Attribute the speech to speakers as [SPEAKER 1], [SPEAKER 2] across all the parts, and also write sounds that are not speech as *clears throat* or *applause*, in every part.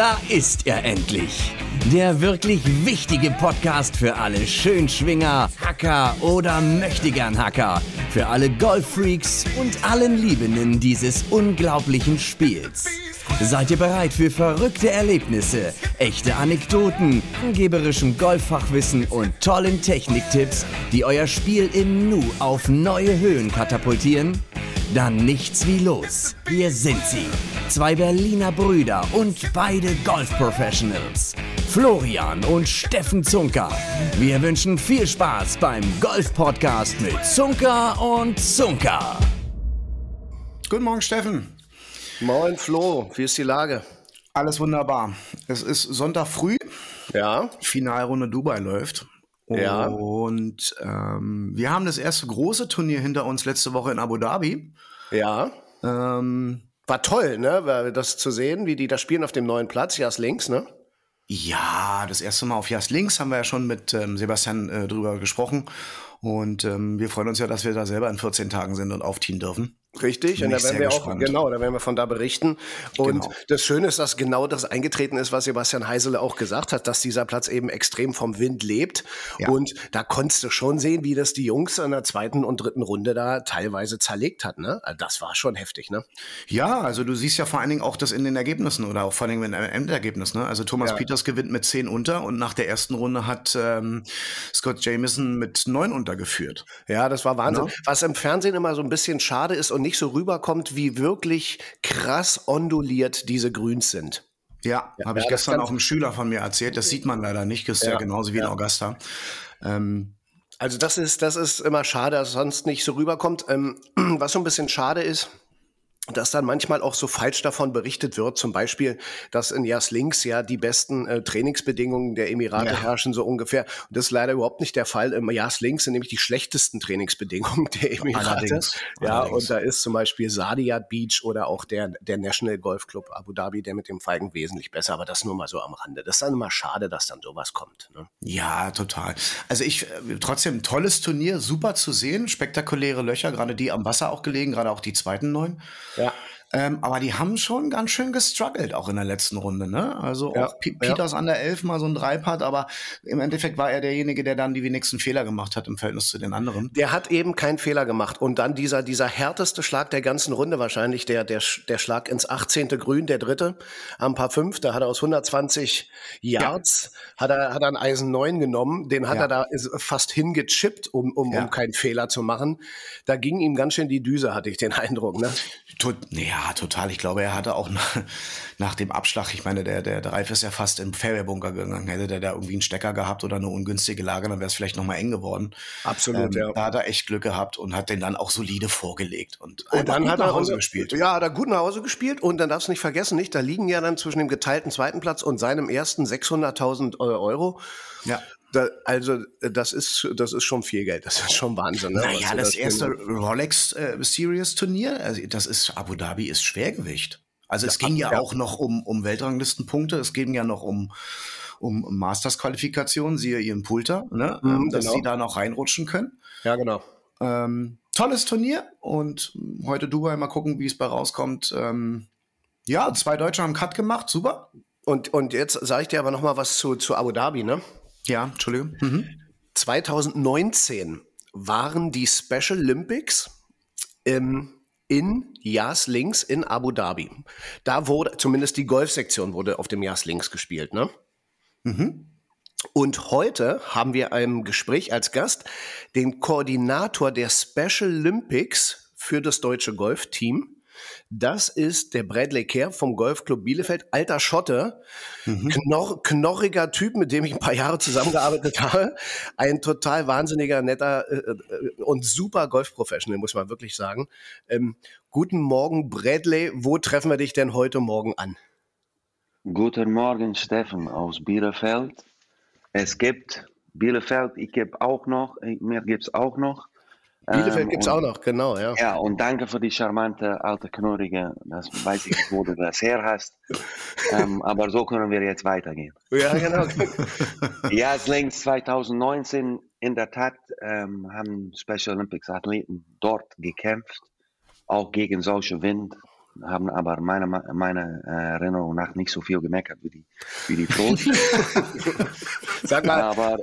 [SPEAKER 1] Da ist er endlich. Der wirklich wichtige Podcast für alle Schönschwinger, Hacker oder Möchtegern Hacker. Für alle Golffreaks und allen Liebenden dieses unglaublichen Spiels. Seid ihr bereit für verrückte Erlebnisse, echte Anekdoten, angeberischem Golffachwissen und tollen Techniktipps, die euer Spiel im Nu auf neue Höhen katapultieren? Dann nichts wie los. Hier sind sie. Zwei Berliner Brüder und beide Golf-Professionals. Florian und Steffen Zunker. Wir wünschen viel Spaß beim Golf-Podcast mit Zunker und Zunker.
[SPEAKER 2] Guten Morgen, Steffen.
[SPEAKER 3] Moin, Flo. Wie ist die Lage?
[SPEAKER 2] Alles wunderbar. Es ist Sonntag früh.
[SPEAKER 3] Ja.
[SPEAKER 2] Finalrunde Dubai läuft.
[SPEAKER 3] Ja.
[SPEAKER 2] Und ähm, wir haben das erste große Turnier hinter uns letzte Woche in Abu Dhabi.
[SPEAKER 3] Ja.
[SPEAKER 2] Ähm,
[SPEAKER 3] War toll, ne? Das zu sehen, wie die da spielen auf dem neuen Platz. Jas links, ne?
[SPEAKER 2] ja, das erste Mal auf Jas Links haben wir ja schon mit ähm, Sebastian äh, drüber gesprochen. Und ähm, wir freuen uns ja, dass wir da selber in 14 Tagen sind und aufziehen dürfen.
[SPEAKER 3] Richtig, und da werden wir auch,
[SPEAKER 2] gespannt.
[SPEAKER 3] genau, da werden wir von da berichten. Und
[SPEAKER 2] Genau.
[SPEAKER 3] das Schöne ist, dass genau das eingetreten ist, was Sebastian Heisele auch gesagt hat, dass dieser Platz eben extrem vom Wind lebt.
[SPEAKER 2] Ja.
[SPEAKER 3] Und da konntest du schon sehen, wie das die Jungs in der zweiten und dritten Runde da teilweise zerlegt hat, ne? Also Das war schon heftig, ne?
[SPEAKER 2] Ja, also du siehst ja vor allen Dingen auch das in den Ergebnissen oder auch vor allen Dingen im Endergebnis. Ne? Also Thomas
[SPEAKER 3] Ja.
[SPEAKER 2] Peters gewinnt mit 10 unter und nach der ersten Runde hat ähm, Scott Jameson mit 9 untergeführt.
[SPEAKER 3] Ja, das war Wahnsinn.
[SPEAKER 2] Ja.
[SPEAKER 3] Was im Fernsehen immer so ein bisschen schade ist und nicht so rüberkommt, wie wirklich krass onduliert diese Grüns sind.
[SPEAKER 2] Ja, habe ich
[SPEAKER 3] ja,
[SPEAKER 2] gestern auch einem Schüler von mir erzählt. Das sieht man leider nicht. Das ist ja,
[SPEAKER 3] Ja,
[SPEAKER 2] genauso wie in
[SPEAKER 3] ja.
[SPEAKER 2] Augusta. Ähm,
[SPEAKER 3] Also das ist, das ist immer schade, dass es sonst nicht so rüberkommt. Ähm, *clears throat* was so ein bisschen schade ist, dass dann manchmal auch so falsch davon berichtet wird, zum Beispiel, dass in Jas Links ja die besten äh, Trainingsbedingungen der Emirate
[SPEAKER 2] Ja.
[SPEAKER 3] herrschen, so ungefähr. Und das ist leider überhaupt nicht der Fall. Im Jas Links sind nämlich die schlechtesten Trainingsbedingungen *laughs* der Emirate.
[SPEAKER 2] Allerdings,
[SPEAKER 3] Ja,
[SPEAKER 2] allerdings.
[SPEAKER 3] und da ist zum Beispiel Sadiyat Beach oder auch der, der National Golf Club Abu Dhabi, der mit dem Feigen wesentlich besser, aber das nur mal so am Rande. Das ist dann immer schade, dass dann sowas kommt. Ne?
[SPEAKER 2] ja, total. Also ich, äh, trotzdem tolles Turnier, super zu sehen, spektakuläre Löcher, gerade die am Wasser auch gelegen, gerade auch die zweiten neun.
[SPEAKER 3] Ja.
[SPEAKER 2] Ähm, aber die haben schon ganz schön gestruggelt, auch in der letzten Runde. Ne? Also
[SPEAKER 3] Ja,
[SPEAKER 2] auch P
[SPEAKER 3] ja.
[SPEAKER 2] Peters an der Elf mal so ein Dreipart, aber im Endeffekt war er derjenige, der dann die wenigsten Fehler gemacht hat im Verhältnis zu den anderen.
[SPEAKER 3] Der hat eben keinen Fehler gemacht. Und dann dieser, dieser härteste Schlag der ganzen Runde wahrscheinlich, der, der, der Schlag ins 18. Grün, der dritte, am Paar 5, da hat er aus 120 Yards, hat, er, hat er ein Eisen 9 genommen, den hat
[SPEAKER 2] Ja.
[SPEAKER 3] er da fast hingechippt, um, um,
[SPEAKER 2] Ja.
[SPEAKER 3] um keinen Fehler zu machen. Da ging ihm ganz schön die Düse, hatte ich den Eindruck. Ne?
[SPEAKER 2] Tot, ja, total. Ich glaube, er hatte auch *laughs* nach, nach dem Abschlag, ich meine, der, der Dreif ist ja fast im Fairway-Bunker gegangen. Hätte der da irgendwie einen Stecker gehabt oder eine ungünstige Lage, dann wäre es vielleicht nochmal eng geworden.
[SPEAKER 3] Absolut,
[SPEAKER 2] Ähm,
[SPEAKER 3] ja.
[SPEAKER 2] Da hat er echt Glück gehabt und hat den dann auch solide vorgelegt und,
[SPEAKER 3] Und dann
[SPEAKER 2] gut
[SPEAKER 3] hat
[SPEAKER 2] nach
[SPEAKER 3] er
[SPEAKER 2] Hause
[SPEAKER 3] unser-
[SPEAKER 2] gespielt.
[SPEAKER 3] Ja, hat er gut nach Hause gespielt und dann darfst du nicht vergessen, nicht? Da liegen ja dann zwischen dem geteilten zweiten Platz und seinem ersten 600.000 Euro.
[SPEAKER 2] Ja.
[SPEAKER 3] Da, also äh, das ist das ist schon viel Geld, das ist schon Wahnsinn. Ne?
[SPEAKER 2] Naja, das
[SPEAKER 3] du
[SPEAKER 2] erste Rolex äh, Series Turnier, also das ist Abu Dhabi ist Schwergewicht. Also es ging ja,
[SPEAKER 3] ja.
[SPEAKER 2] auch noch um, um Weltranglistenpunkte, es ging ja noch um, um Masters-Qualifikation, siehe ihren Pulter, ne?
[SPEAKER 3] Mhm,
[SPEAKER 2] ähm, dass
[SPEAKER 3] genau.
[SPEAKER 2] sie da noch reinrutschen können.
[SPEAKER 3] Ja, genau.
[SPEAKER 2] Ähm, tolles Turnier und heute Dubai mal gucken, wie es bei rauskommt. Ähm, ja, zwei Deutsche haben Cut gemacht, super.
[SPEAKER 3] Und und jetzt sage ich dir aber noch mal was zu zu Abu Dhabi, ne?
[SPEAKER 2] Ja, Entschuldigung. Mhm.
[SPEAKER 3] 2019 waren die Special Olympics ähm, in Yas Links in Abu Dhabi. Da wurde zumindest die Golfsektion wurde auf dem Yas Links gespielt, ne?
[SPEAKER 2] Mhm.
[SPEAKER 3] Und heute haben wir im Gespräch als Gast den Koordinator der Special Olympics für das deutsche Golfteam. Das ist der Bradley Kerr vom Golfclub Bielefeld, alter Schotte, Knor knorriger Typ, mit dem ich ein paar Jahre zusammengearbeitet *laughs* habe. Ein total wahnsinniger, netter äh, äh, und super Golfprofessional, muss man wirklich sagen. Ähm, guten Morgen, Bradley. Wo treffen wir dich denn heute Morgen an?
[SPEAKER 4] Guten Morgen, Steffen aus Bielefeld. Es gibt Bielefeld, ich gebe auch noch, mir gibt es auch noch.
[SPEAKER 3] Bielefeld
[SPEAKER 4] Ähm,
[SPEAKER 3] gibt's
[SPEAKER 4] und-
[SPEAKER 3] auch noch, genau, ja.
[SPEAKER 4] Ja, und danke für die charmante alte Knurrige. Das weiß ich nicht, wo du das her hast. ähm, aber so können wir jetzt weitergehen.
[SPEAKER 3] Ja, genau. *laughs*
[SPEAKER 4] Ja, es längst 2019 in der Tat ähm, haben Special Olympics Athleten dort gekämpft, auch gegen solche Wind haben aber meiner, meiner Erinnerung nach nicht so viel gemeckert wie die, wie die Pros. *laughs*
[SPEAKER 3] Sag mal.
[SPEAKER 4] Aber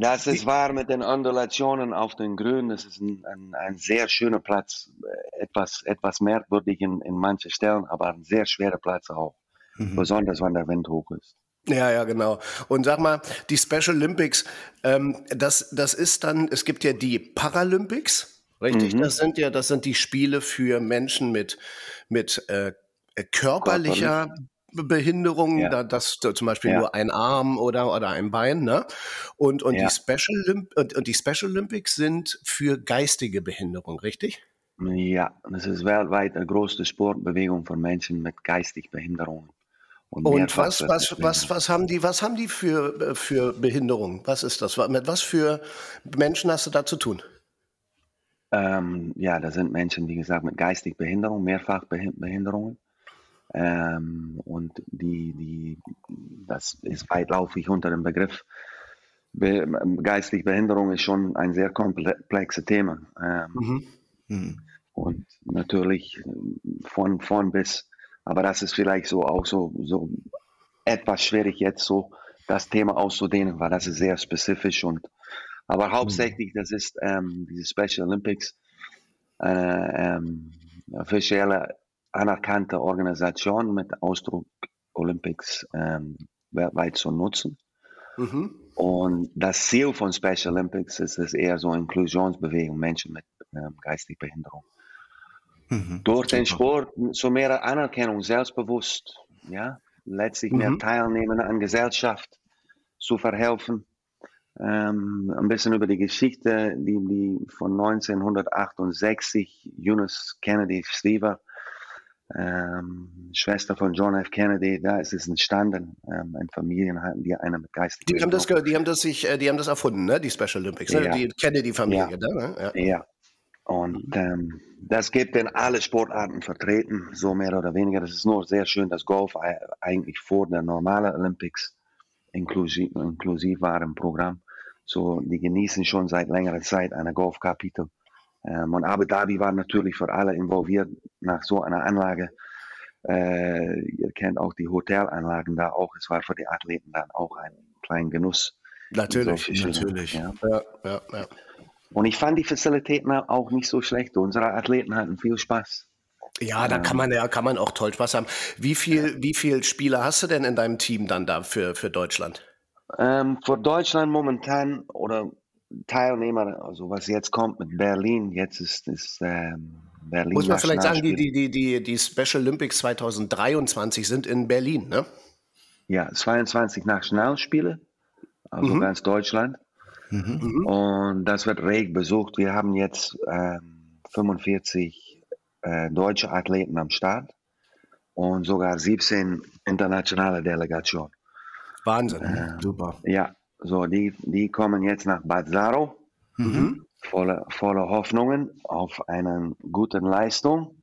[SPEAKER 4] das ist wahr mit den Undulationen auf den Grün. Das ist ein, ein, ein sehr schöner Platz. Etwas, etwas merkwürdig in, in manchen Stellen, aber ein sehr schwerer Platz auch. Mhm. Besonders wenn der Wind hoch ist.
[SPEAKER 3] Ja, ja, genau. Und sag mal, die Special Olympics, ähm, das, das ist dann, es gibt ja die Paralympics, richtig? Mhm. Das sind ja, das sind die Spiele für Menschen mit, mit äh, körperlicher Körperlich. Behinderung, ja. da, das zum Beispiel ja. nur ein Arm oder, oder ein Bein, ne? Und, und, ja. die Special und, und die Special Olympics sind für geistige Behinderung, richtig?
[SPEAKER 4] Ja, das ist weltweit eine große Sportbewegung von Menschen mit geistig Behinderungen.
[SPEAKER 3] Und, und was, was, was, was haben die, was haben die für, für Behinderung? Was ist das? Mit was für Menschen hast du da zu tun?
[SPEAKER 4] Ähm, ja, das sind Menschen, wie gesagt, mit geistig Behinderung, Mehrfachbehinderungen. Ähm, und die, die, das ist weitläufig unter dem Begriff. Be geistige Behinderung ist schon ein sehr komplexes Thema. Ähm, mhm. Mhm. Und natürlich von, von bis aber das ist vielleicht so auch so, so etwas schwierig jetzt so das Thema auszudehnen, weil das ist sehr spezifisch und aber mhm. hauptsächlich das ist ähm, diese Special Olympics eine ähm, offizielle anerkannte Organisation mit Ausdruck Olympics ähm, weltweit zu nutzen. Mhm. Und das Ziel von Special Olympics ist es eher so Inklusionsbewegung, Menschen mit ähm, geistiger Behinderung. Mhm. Durch den Sport zu mehr Anerkennung, selbstbewusst, ja, letztlich mhm. mehr Teilnehmen an Gesellschaft zu verhelfen. Ähm, ein bisschen über die Geschichte, die, die von 1968, Eunice Kennedy Stiever, ähm, Schwester von John F. Kennedy, da ist es entstanden, ähm, ein Familienheim, die einer mit Geist.
[SPEAKER 3] Die haben das, die haben das sich, äh, die haben das erfunden, ne? Die Special Olympics, ne? ja. die Kennedy-Familie,
[SPEAKER 4] ja. ne? ja. ja. Und ähm, das gibt in alle Sportarten vertreten, so mehr oder weniger. Das ist nur sehr schön, dass Golf eigentlich vor der normalen Olympics inklusiv, inklusiv war im Programm. So, die genießen schon seit längerer Zeit eine Golfkapitel. Ähm, und Abu Dhabi war natürlich für alle involviert nach so einer Anlage. Äh, ihr kennt auch die Hotelanlagen da auch. Es war für die Athleten dann auch ein kleiner Genuss.
[SPEAKER 3] Natürlich, natürlich. Ja. Ja, ja, ja.
[SPEAKER 4] Und ich fand die Facilitäten auch nicht so schlecht. Unsere Athleten hatten viel Spaß.
[SPEAKER 3] Ja, da kann man ja kann man auch toll Spaß haben. Wie viel, wie viel Spieler hast du denn in deinem Team dann da für, für Deutschland?
[SPEAKER 4] Ähm, für Deutschland momentan oder Teilnehmer, also was jetzt kommt mit Berlin, jetzt ist, ist ähm, Berlin.
[SPEAKER 3] Muss man vielleicht sagen, die, die, die, die Special Olympics 2023 sind in Berlin, ne?
[SPEAKER 4] Ja, 22 Nationalspiele, also mhm. ganz Deutschland. Mhm. Und das wird reg besucht. Wir haben jetzt ähm, 45 äh, deutsche Athleten am Start und sogar 17 internationale Delegationen.
[SPEAKER 3] Wahnsinn, äh, super.
[SPEAKER 4] Ja, so die, die kommen jetzt nach Bad Saro, mhm. voller volle Hoffnungen auf eine gute Leistung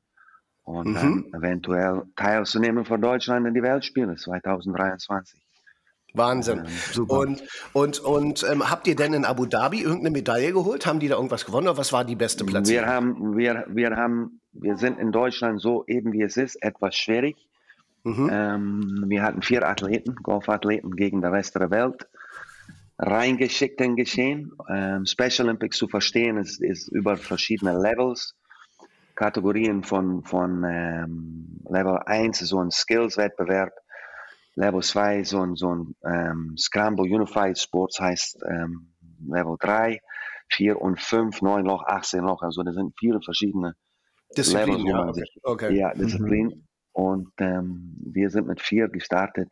[SPEAKER 4] und mhm. eventuell teilzunehmen für Deutschland in die Weltspiele 2023.
[SPEAKER 3] Wahnsinn. Ja, und und, und ähm, habt ihr denn in Abu Dhabi irgendeine Medaille geholt? Haben die da irgendwas gewonnen oder was war die beste Platzierung?
[SPEAKER 4] Wir haben, wir, wir haben, wir sind in Deutschland so eben wie es ist, etwas schwierig. Mhm. Ähm, wir hatten vier Athleten, Golfathleten gegen den Rest der Welt reingeschickt in Geschehen. Ähm, Special Olympics zu verstehen ist, ist über verschiedene Levels. Kategorien von, von ähm, Level 1, so ein Skills-Wettbewerb, Level 2 so ein, so ein ähm, Scramble Unified Sports heißt ähm, Level 3, 4 und 5, 9 Loch, 18 Loch. Also das sind viele verschiedene
[SPEAKER 3] Disziplinen. Levels, ja,
[SPEAKER 4] sich, okay. ja, Disziplinen. Mhm. Und ähm, wir sind mit vier gestartet.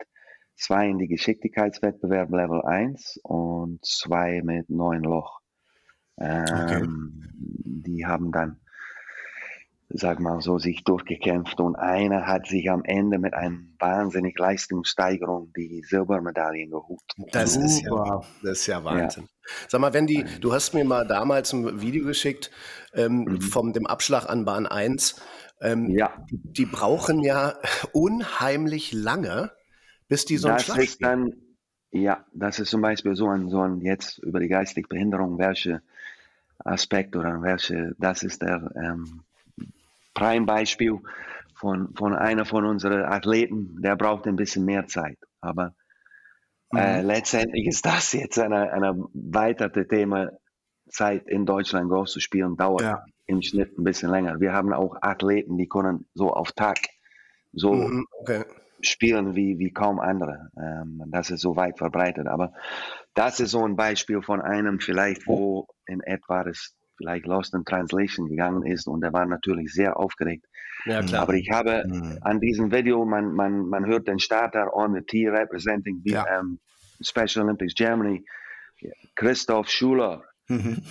[SPEAKER 4] Zwei in die Geschicklichkeitswettbewerb Level 1 und zwei mit 9 Loch. Ähm, okay. Die haben dann sag mal so, sich durchgekämpft und einer hat sich am Ende mit einer wahnsinnig Leistungssteigerung die Silbermedaillen geholt.
[SPEAKER 3] Das ist, ja, das ist ja Wahnsinn. Ja. Sag mal, wenn die, du hast mir mal damals ein Video geschickt ähm, mhm. vom dem Abschlag an Bahn 1. Ähm, ja. Die brauchen ja unheimlich lange, bis die so einen Schlag dann,
[SPEAKER 4] Ja, das ist zum Beispiel so ein, so ein jetzt über die geistige Behinderung, welche Aspekt oder welche, das ist der ähm, Prime-Beispiel von, von einer von unseren Athleten, der braucht ein bisschen mehr Zeit. Aber äh, mhm. letztendlich ist das jetzt ein eine weitere Thema. Zeit in Deutschland Golf zu spielen dauert ja. im Schnitt ein bisschen länger. Wir haben auch Athleten, die können so auf Tag so mhm, okay. Spielen wie, wie kaum andere. Ähm, das ist so weit verbreitet. Aber das ist so ein Beispiel von einem vielleicht, wo in etwa das vielleicht Lost in Translation gegangen ist und er war natürlich sehr aufgeregt. Ja, klar. Aber ich habe mhm. an diesem Video, man, man, man hört den Starter on the tee representing ja. um, Special Olympics Germany, Christoph Schuler. Mhm.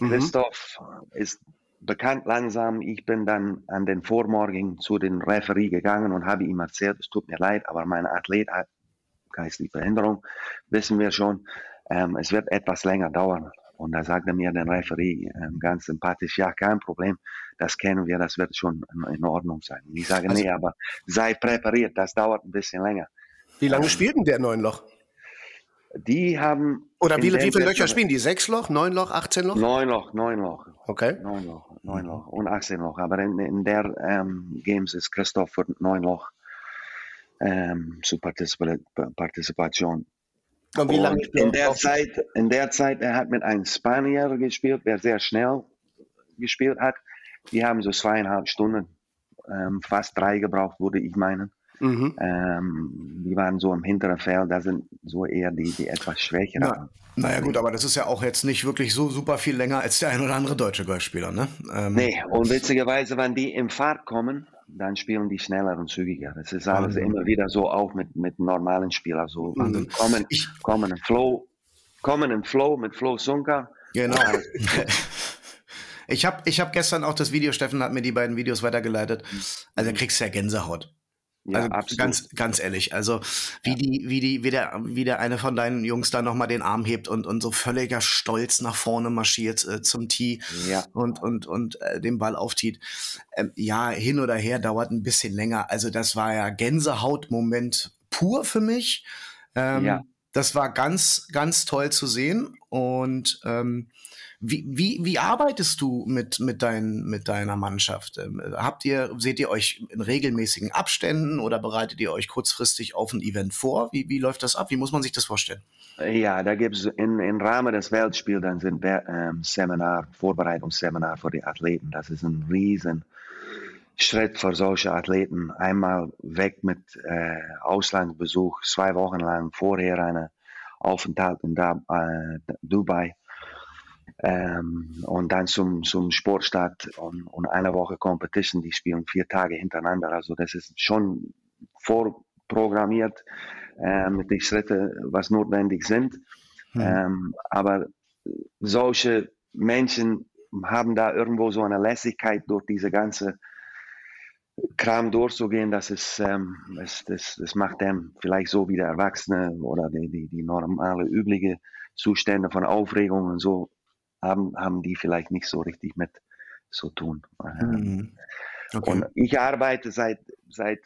[SPEAKER 4] mhm. Christoph ist bekannt langsam. Ich bin dann an den Vormorgen zu den Referee gegangen und habe ihm erzählt, es tut mir leid, aber mein Athlet hat geistige Behinderung, wissen wir schon. Ähm, es wird etwas länger dauern. Und da sagte mir der Referee ähm, ganz sympathisch, ja, kein Problem, das kennen wir, das wird schon in Ordnung sein. Und ich sage, also, nee, aber sei präpariert, das dauert ein bisschen länger.
[SPEAKER 3] Wie lange ähm, spielt denn der neun Loch?
[SPEAKER 4] Die haben.
[SPEAKER 3] Oder wie, wie viele Löcher spielen die? Sechs Loch, neun Loch, 18 Loch?
[SPEAKER 4] Neun Loch, neun Loch.
[SPEAKER 3] Okay.
[SPEAKER 4] Neun Loch, neun Loch und 18 Loch. Aber in, in der ähm, Games ist Christoph für neun Loch ähm, zur Partizipation und wie lange in der Zeit, in der Zeit, er hat mit einem Spanier gespielt, der sehr schnell gespielt hat. Die haben so zweieinhalb Stunden, ähm, fast drei gebraucht, würde ich meinen. Mhm. Ähm, die waren so im hinteren Feld, da sind so eher die, die etwas schwächer.
[SPEAKER 2] Na, naja gut, aber das ist ja auch jetzt nicht wirklich so super viel länger als der ein oder andere deutsche Golfspieler, ne?
[SPEAKER 4] Ähm, nee, und witzigerweise, wenn die im Fahrt kommen, dann spielen die schneller und zügiger. Das ist alles Wahnsinn. immer wieder so auch mit, mit normalen Spielern. So mhm. kommen, ich, kommen in Flow, kommen in Flow mit Flow Sunker.
[SPEAKER 2] Genau. *laughs* ich habe ich hab gestern auch das Video, Steffen hat mir die beiden Videos weitergeleitet. Also da kriegst du ja Gänsehaut. Ja, also absolut. ganz, ganz ehrlich. Also wie ja. die, wie die, wie der, wie der eine von deinen Jungs da nochmal den Arm hebt und, und so völliger Stolz nach vorne marschiert äh, zum Tee ja. und, und, und äh, den Ball auftiet. Ähm, ja, hin oder her dauert ein bisschen länger. Also das war ja Gänsehautmoment pur für mich. Ähm, ja. Das war ganz, ganz toll zu sehen. Und ähm, wie, wie, wie arbeitest du mit, mit, dein, mit deiner Mannschaft? Ähm, habt ihr, seht ihr euch in regelmäßigen Abständen oder bereitet ihr euch kurzfristig auf ein Event vor? Wie, wie läuft das ab? Wie muss man sich das vorstellen?
[SPEAKER 4] Ja, da gibt es im Rahmen des Weltspiels dann sind ähm, Seminar, Vorbereitungsseminar für die Athleten. Das ist ein riesen Schritt für solche Athleten. Einmal weg mit äh, Auslandsbesuch, zwei Wochen lang vorher einen Aufenthalt in da, äh, Dubai ähm, und dann zum, zum Sportstart und, und eine Woche Competition, die spielen vier Tage hintereinander. Also das ist schon vorprogrammiert äh, mit den Schritten, was notwendig sind. Mhm. Ähm, aber solche Menschen haben da irgendwo so eine Lässigkeit durch diese ganze Kram durchzugehen, das ist, ähm, das, das, das macht dem vielleicht so wie der Erwachsene oder die, die, die normale, übliche Zustände von Aufregung und so haben, haben die vielleicht nicht so richtig mit zu tun. Mhm. Okay. Und ich arbeite seit, seit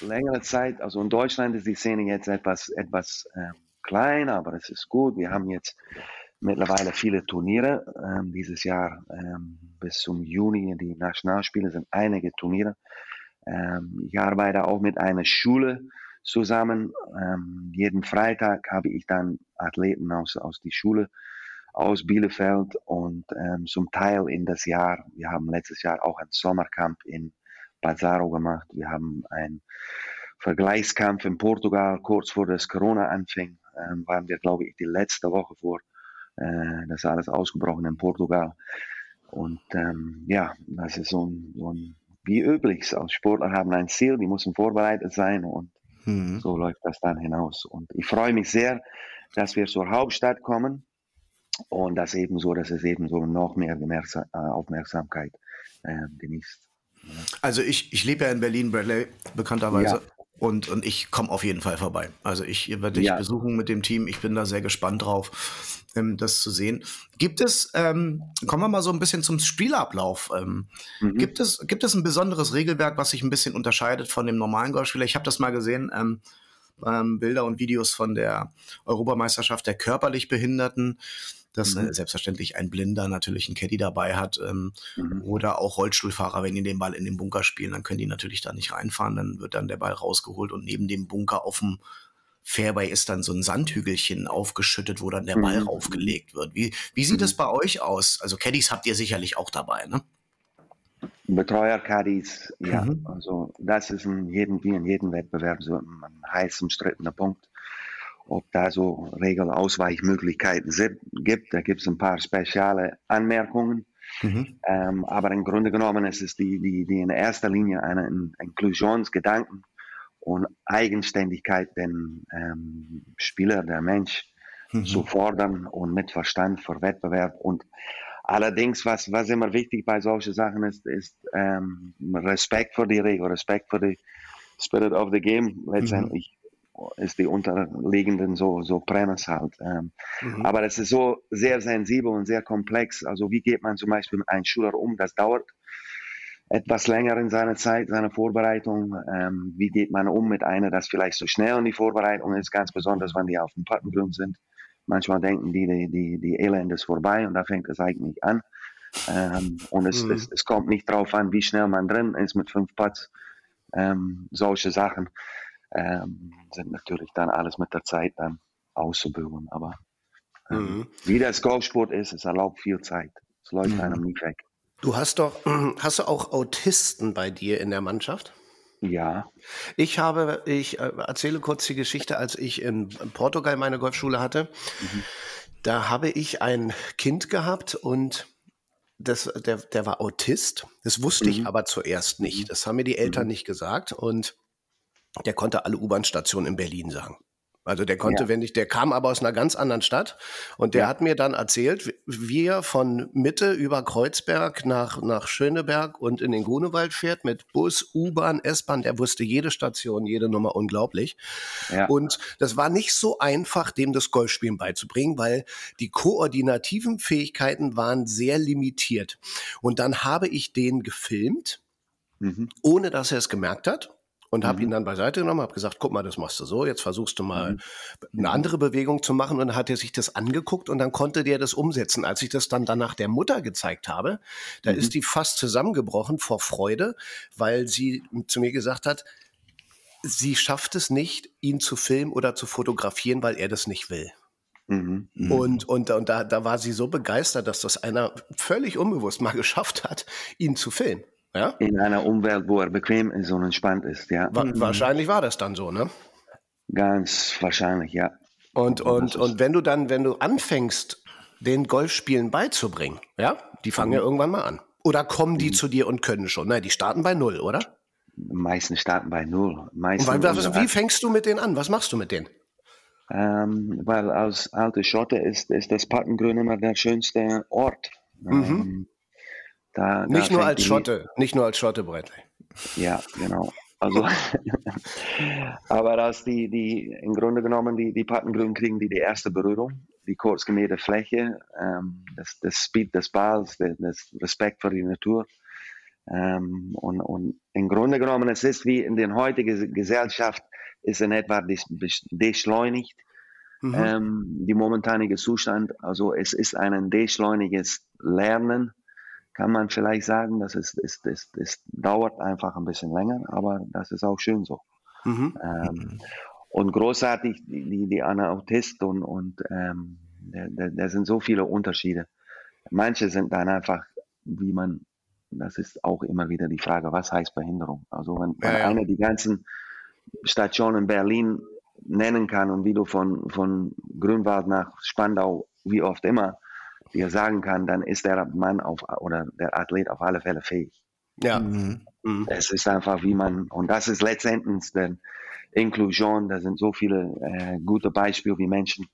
[SPEAKER 4] längerer Zeit, also in Deutschland ist die Szene jetzt etwas, etwas äh, kleiner, aber es ist gut. Wir haben jetzt mittlerweile viele Turniere. Ähm, dieses Jahr ähm, bis zum Juni, die Nationalspiele sind einige Turniere. Ähm, ich arbeite auch mit einer Schule zusammen. Ähm, jeden Freitag habe ich dann Athleten aus, aus der Schule aus Bielefeld und ähm, zum Teil in das Jahr, wir haben letztes Jahr auch ein Sommercamp in Bazaro gemacht. Wir haben ein Vergleichskampf in Portugal kurz vor das Corona anfing, ähm, waren wir, glaube ich, die letzte Woche vor äh, das alles ausgebrochen in Portugal. Und ähm, ja, das ist so ein, so ein, wie üblich, als Sportler haben ein Ziel, die müssen vorbereitet sein und mhm. so läuft das dann hinaus. Und ich freue mich sehr, dass wir zur Hauptstadt kommen und das eben so, dass es eben so noch mehr äh, Aufmerksamkeit äh, genießt.
[SPEAKER 2] Also ich, ich lebe ja in Berlin, Bradley, bekannterweise. Ja. Und, und ich komme auf jeden Fall vorbei. Also ich werde dich ja. besuchen mit dem Team. Ich bin da sehr gespannt drauf, ähm, das zu sehen. Gibt es, ähm, kommen wir mal so ein bisschen zum Spielablauf. Ähm, mhm. gibt, es, gibt es ein besonderes Regelwerk, was sich ein bisschen unterscheidet von dem normalen Golfspieler? Ich habe das mal gesehen. Ähm, ähm, Bilder und Videos von der Europameisterschaft der körperlich Behinderten dass mhm. äh, selbstverständlich ein Blinder natürlich einen Caddy dabei hat ähm, mhm. oder auch Rollstuhlfahrer, wenn die den Ball in den Bunker spielen, dann können die natürlich da nicht reinfahren, dann wird dann der Ball rausgeholt und neben dem Bunker auf dem Fairway ist dann so ein Sandhügelchen aufgeschüttet, wo dann der Ball mhm. raufgelegt wird. Wie, wie sieht es mhm. bei euch aus? Also Caddies habt ihr sicherlich auch dabei, ne?
[SPEAKER 4] Betreuer-Caddies, ja. Mhm. Also das ist in jedem, wie in jedem Wettbewerb so ein heiß umstrittener Punkt ob da so Regelausweichmöglichkeiten gibt. Da gibt es ein paar spezielle Anmerkungen. Mhm. Ähm, aber im Grunde genommen ist es die, die, die in erster Linie einen Inklusionsgedanken und Eigenständigkeit den ähm, Spieler, der Mensch, mhm. zu fordern und mit Verstand für Wettbewerb. Und allerdings, was, was immer wichtig bei solchen Sachen ist, ist ähm, Respekt für die Regel, Respekt für die Spirit of the Game letztendlich. Mhm ist die unterliegenden so, so Prämisse halt. Ähm, mhm. Aber es ist so sehr sensibel und sehr komplex. Also wie geht man zum Beispiel mit einem Schüler um? Das dauert etwas länger in seiner Zeit, seiner Vorbereitung. Ähm, wie geht man um mit einer, das vielleicht so schnell in die Vorbereitung ist, ganz besonders, wenn die auf dem Puttengrund sind. Manchmal denken die, die, die, die Elend ist vorbei und da fängt es eigentlich an. Ähm, und es, mhm. es, es, kommt nicht darauf an, wie schnell man drin ist mit fünf Putts. Ähm, solche Sachen ähm, sind natürlich dann alles mit der Zeit dann auszubilden. Aber ähm, mhm. wie das Golfsport ist, es erlaubt viel Zeit. Es läuft mhm. einem nicht weg.
[SPEAKER 3] Du hast doch, *clears throat* hast du auch Autisten bei dir in der Mannschaft?
[SPEAKER 4] Ja.
[SPEAKER 3] Ich habe, ich äh, erzähle kurz die Geschichte, als ich in Portugal meine Golfschule hatte. Mhm. Da habe ich ein Kind gehabt und das, der, der war Autist. Das wusste mhm. ich aber zuerst nicht. Mhm. Das haben mir die Eltern mhm. nicht gesagt. Und der konnte alle U-Bahn-Stationen in Berlin sagen. Also der konnte, ja. wenn ich, der kam aber aus einer ganz anderen Stadt und der ja. hat mir dann erzählt, wie er von Mitte über Kreuzberg nach, nach Schöneberg und in den Grunewald fährt mit Bus, U-Bahn, S-Bahn. Der wusste jede Station, jede Nummer unglaublich. Ja. Und das war nicht so einfach, dem das Golfspielen beizubringen, weil die koordinativen Fähigkeiten waren sehr limitiert. Und dann habe ich den gefilmt, mhm. ohne dass er es gemerkt hat und habe mhm. ihn dann beiseite genommen, habe gesagt, guck mal, das machst du so, jetzt versuchst du mal mhm. eine andere Bewegung zu machen und dann hat er sich das angeguckt und dann konnte der das umsetzen. Als ich das dann danach der Mutter gezeigt habe, da mhm. ist die fast zusammengebrochen vor Freude, weil sie zu mir gesagt hat, sie schafft es nicht, ihn zu filmen oder zu fotografieren, weil er das nicht will. Mhm. mhm. Und, und, und da, da war sie so begeistert, dass das einer völlig unbewusst mal *laughs* geschafft hat, ihn zu filmen.
[SPEAKER 4] Ja? In einer Umwelt, wo er bequem ist und entspannt ist, ja.
[SPEAKER 3] Wa wahrscheinlich war das dann so, ne?
[SPEAKER 4] Ganz wahrscheinlich, ja.
[SPEAKER 3] Und, und, und wenn du dann, wenn du anfängst, den Golfspielen beizubringen, ja, die fangen mhm. ja irgendwann mal an. Oder kommen die mhm. zu dir und können schon? Nein, die starten bei null, oder?
[SPEAKER 4] Meistens starten bei null.
[SPEAKER 3] Meistens weil, also, wie fängst du mit denen an? Was machst du mit denen?
[SPEAKER 4] Ähm, weil als alte Schotte ist, ist das Pattengrün immer der schönste Ort. Mhm. Ähm,
[SPEAKER 3] da, nicht da nur als Schotte, nicht nur als Schotte, Bradley.
[SPEAKER 4] Ja, genau. Also, *laughs* aber dass die, die im Grunde genommen die, die Pattengrün kriegen die die erste Berührung, die kurz gemähte Fläche, ähm, das, das Speed des Balls, das Respekt für die Natur. Ähm, und, und im Grunde genommen, es ist wie in der heutigen Gesellschaft, ist in etwa beschleunigt, mhm. ähm, die momentanige Zustand. Also es ist ein beschleuniges Lernen kann man vielleicht sagen, dass es, es, es, es dauert einfach ein bisschen länger, aber das ist auch schön so. Mhm. Ähm, und großartig, die, die Anna Autist und, und ähm, da sind so viele Unterschiede. Manche sind dann einfach, wie man, das ist auch immer wieder die Frage, was heißt Behinderung? Also wenn, wenn ja, ja. einer die ganzen Stationen in Berlin nennen kann und wie du von, von Grünwald nach Spandau, wie oft immer, dir sagen kann, dann ist der Mann auf, oder der Athlet auf alle Fälle fähig.
[SPEAKER 3] Ja. Mhm.
[SPEAKER 4] mhm. Es ist einfach, wie man, und das ist letztendlich der Inklusion, da sind so viele äh, gute Beispiele, wie Menschen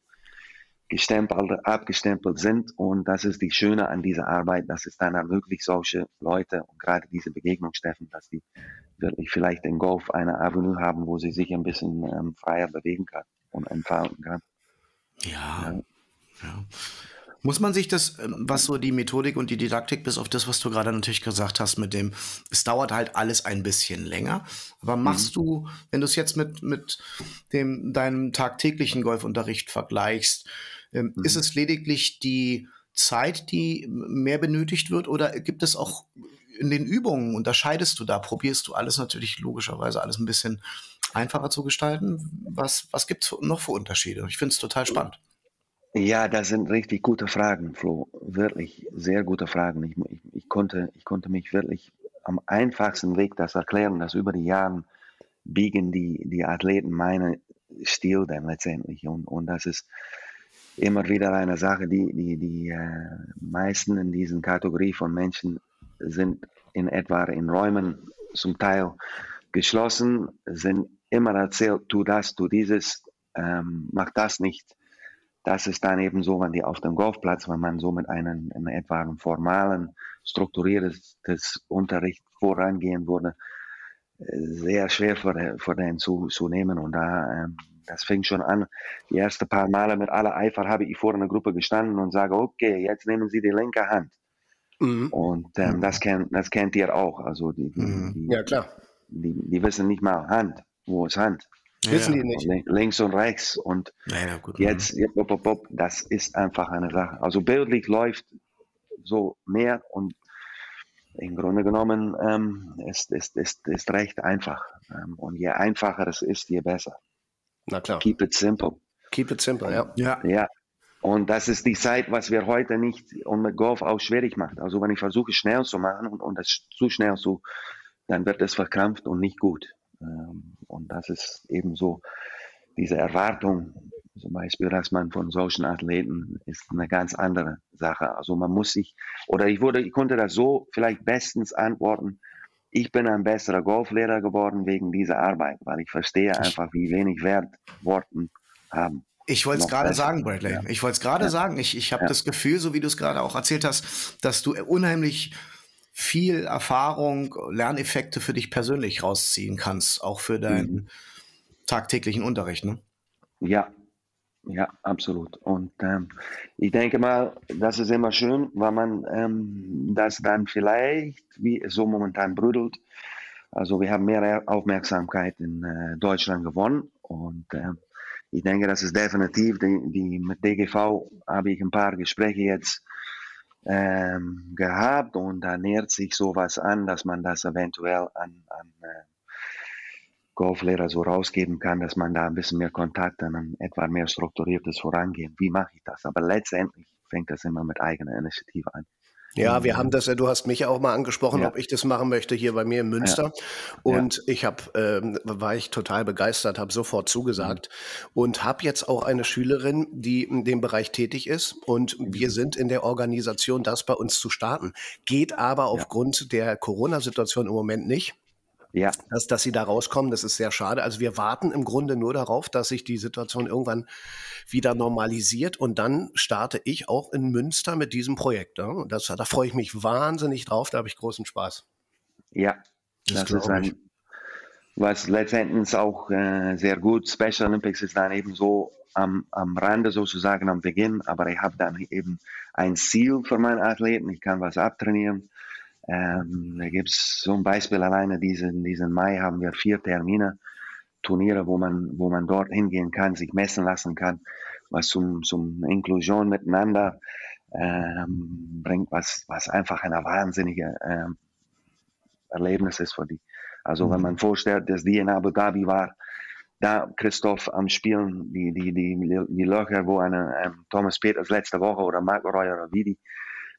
[SPEAKER 4] gestempelt, abgestempelt sind. Und das ist die Schöne an dieser Arbeit, dass es dann ermöglicht, solche Leute und gerade diese Begegnung, Steffen, dass die wirklich vielleicht in Golf eine Avenue haben, wo sie sich ein bisschen ähm, freier bewegen kann und entfalten kann.
[SPEAKER 2] Ja. ja. ja. Muss man sich das, ähm, was so die Methodik und die Didaktik, bis auf das, was du gerade natürlich gesagt hast, mit dem, es dauert halt alles ein bisschen länger. Aber machst mhm. du, wenn du es jetzt mit, mit dem, deinem tagtäglichen Golfunterricht vergleichst, ähm, mhm. ist es lediglich die Zeit, die mehr benötigt wird, oder gibt es auch in den Übungen, unterscheidest du da, probierst du alles natürlich logischerweise alles ein bisschen einfacher zu gestalten? Was, was gibt es noch für Unterschiede? Ich finde es total spannend.
[SPEAKER 4] Ja, das sind richtig gute Fragen, Flo. Wirklich sehr gute Fragen. Ich, ich, ich, konnte, ich konnte mich wirklich am einfachsten Weg das erklären, dass über die Jahre biegen die, die Athleten meinen Stil dann letztendlich. Und, und das ist immer wieder eine Sache, die die, die äh, meisten in diesen Kategorie von Menschen sind in etwa in Räumen zum Teil geschlossen, sind immer erzählt, tu das, tu dieses, ähm, mach das nicht das ist dann eben so, wenn die auf dem Golfplatz, wenn man so mit einem, einem etwa formalen, strukturiertes Unterricht vorangehen würde, sehr schwer für, für den zu, zu nehmen. Und da, ähm, das fing schon an. Die ersten paar Male mit aller Eifer habe ich vor einer Gruppe gestanden und sage, okay, jetzt nehmen Sie die linke Hand. Mhm. Und ähm, mhm. das, kennt, das kennt ihr auch. Also die, die,
[SPEAKER 3] mhm. die, ja, klar.
[SPEAKER 4] Die, die wissen nicht mal Hand. Wo ist Hand?
[SPEAKER 3] Wissen die nicht.
[SPEAKER 4] Links und rechts. Und
[SPEAKER 3] ja, gut,
[SPEAKER 4] jetzt, das ist einfach eine Sache. Also bildlich läuft so mehr und im Grunde genommen ähm, ist, ist, ist, ist recht einfach. Ähm, und je einfacher es ist, je besser.
[SPEAKER 3] Na klar.
[SPEAKER 4] Keep it simple.
[SPEAKER 3] Keep it simple, ja.
[SPEAKER 4] Ja. ja. Und das ist die Zeit, was wir heute nicht und mit Golf auch schwierig macht. Also wenn ich versuche schnell zu machen und, und das zu schnell zu, dann wird es verkrampft und nicht gut. Ähm, und das ist eben so diese Erwartung, zum Beispiel, dass man von solchen Athleten ist eine ganz andere Sache. Also man muss sich, oder ich wurde, ich konnte das so vielleicht bestens antworten. Ich bin ein besserer Golflehrer geworden wegen dieser Arbeit, weil ich verstehe einfach, wie wenig Wert Worten haben.
[SPEAKER 2] Ich wollte es gerade sagen, Bradley. Ja. Ich wollte es gerade ja. sagen. Ich, ich habe ja. das Gefühl, so wie du es gerade auch erzählt hast, dass du unheimlich viel Erfahrung, Lerneffekte für dich persönlich rausziehen kannst, auch für deinen mhm. tagtäglichen Unterricht. Ne?
[SPEAKER 4] Ja, ja, absolut. Und ähm, ich denke mal, das ist immer schön, weil man ähm, das dann vielleicht, wie es so momentan brüdelt, also wir haben mehr Aufmerksamkeit in äh, Deutschland gewonnen und äh, ich denke, das ist definitiv, die, die mit DGV habe ich ein paar Gespräche jetzt ähm, gehabt und da nähert sich sowas an, dass man das eventuell an, an äh, Golflehrer so rausgeben kann, dass man da ein bisschen mehr Kontakt an etwa mehr strukturiertes Vorangehen. Wie mache ich das? Aber letztendlich fängt das immer mit eigener Initiative an.
[SPEAKER 3] Ja, wir haben das ja, du hast mich ja auch mal angesprochen, ja. ob ich das machen möchte hier bei mir in Münster. Ja. Und ja. ich habe, ähm, war ich total begeistert, habe sofort zugesagt mhm. und habe jetzt auch eine Schülerin, die in dem Bereich tätig ist. Und mhm. wir sind in der Organisation, das bei uns zu starten. Geht aber aufgrund der Corona-Situation im Moment nicht ja. dass, dass sie da rauskommen. Das ist sehr schade. Also wir warten im Grunde nur darauf, dass sich die Situation irgendwann wieder normalisiert und dann starte ich auch in Münster mit diesem Projekt. Ja? Das, da freue ich mich wahnsinnig drauf, da habe ich großen Spaß.
[SPEAKER 4] Ja, das, das ist ein, was letztendlich auch äh, sehr gut. Special Olympics ist dann eben so am, am Rande sozusagen am Beginn, aber ich habe dann eben ein Ziel für meine Athleten. Ich kann was abtrainieren ähm, da gibt es zum Beispiel alleine diesen, diesen Mai haben wir vier Termine, Turniere, wo man, wo man dort hingehen kann, sich messen lassen kann, was zum, zum Inklusion miteinander ähm, bringt, was, was einfach ein wahnsinniges ähm, Erlebnis ist für die. Also mhm. wenn man vorstellt, dass die in Abu Dhabi war, da Christoph am Spielen, die, die, die, die Löcher, wo eine, ähm, Thomas Peters letzte Woche oder Mark Roy oder Vidi,